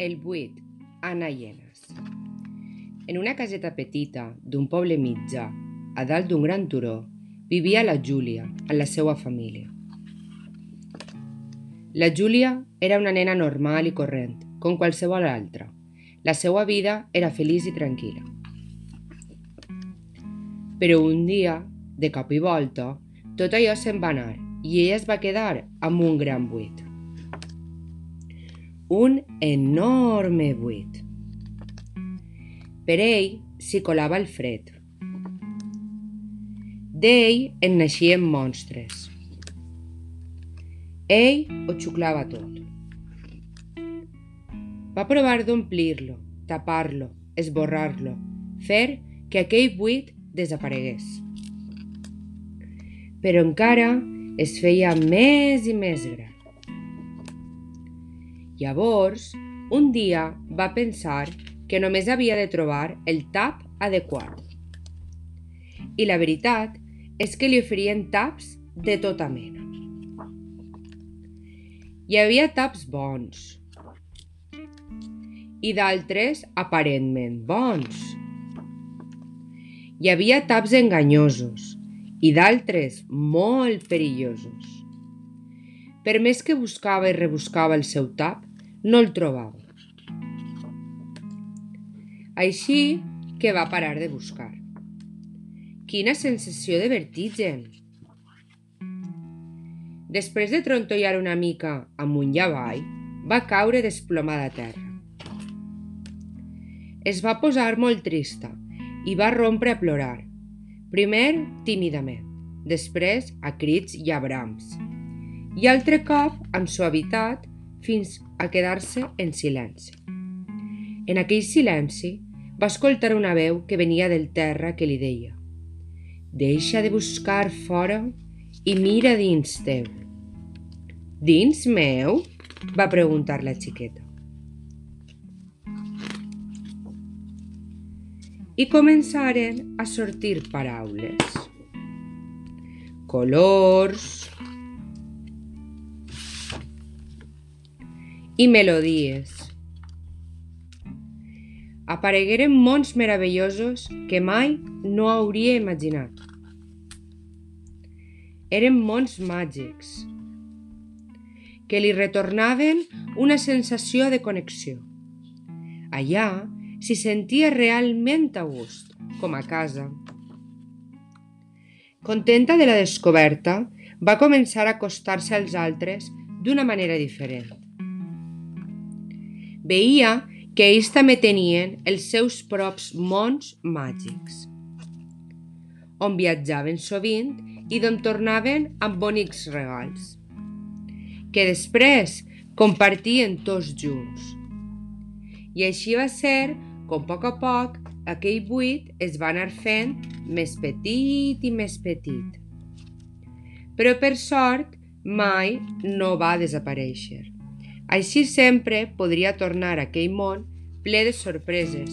El buit, Anna Llenes. En una caseta petita d'un poble mitjà, a dalt d'un gran turó, vivia la Júlia amb la seva família. La Júlia era una nena normal i corrent, com qualsevol altra. La seva vida era feliç i tranquil·la. Però un dia, de cop i volta, tot allò se'n va anar i ella es va quedar amb un gran buit un enorme buit. Per ell s'hi colava el fred. D'ell en naixien monstres. Ell ho xuclava tot. Va provar d'omplir-lo, tapar-lo, esborrar-lo, fer que aquell buit desaparegués. Però encara es feia més i més gran. Llavors, un dia va pensar que només havia de trobar el tap adequat. I la veritat és que li oferien taps de tota mena. Hi havia taps bons i d'altres aparentment bons. Hi havia taps enganyosos i d'altres molt perillosos. Per més que buscava i rebuscava el seu tap, no el trobava. Així que va parar de buscar. Quina sensació de vertigen! Després de trontollar una mica amunt i avall, va caure desplomada a terra. Es va posar molt trista i va rompre a plorar, primer tímidament, després a crits i a brams, i altre cop amb suavitat fins a quedar-se en silenci. En aquell silenci va escoltar una veu que venia del terra que li deia «Deixa de buscar fora i mira dins teu». «Dins meu?» va preguntar la xiqueta. I començaren a sortir paraules. Colors, i melodies. Aparegueren mons meravellosos que mai no hauria imaginat. Eren mons màgics que li retornaven una sensació de connexió. Allà s'hi sentia realment a gust, com a casa. Contenta de la descoberta, va començar a acostar-se als altres d'una manera diferent veia que ells també tenien els seus props mons màgics, on viatjaven sovint i d'on tornaven amb bonics regals, que després compartien tots junts. I així va ser com a poc a poc aquell buit es va anar fent més petit i més petit. Però per sort mai no va desaparèixer. Així sempre podria tornar a món ple de sorpreses,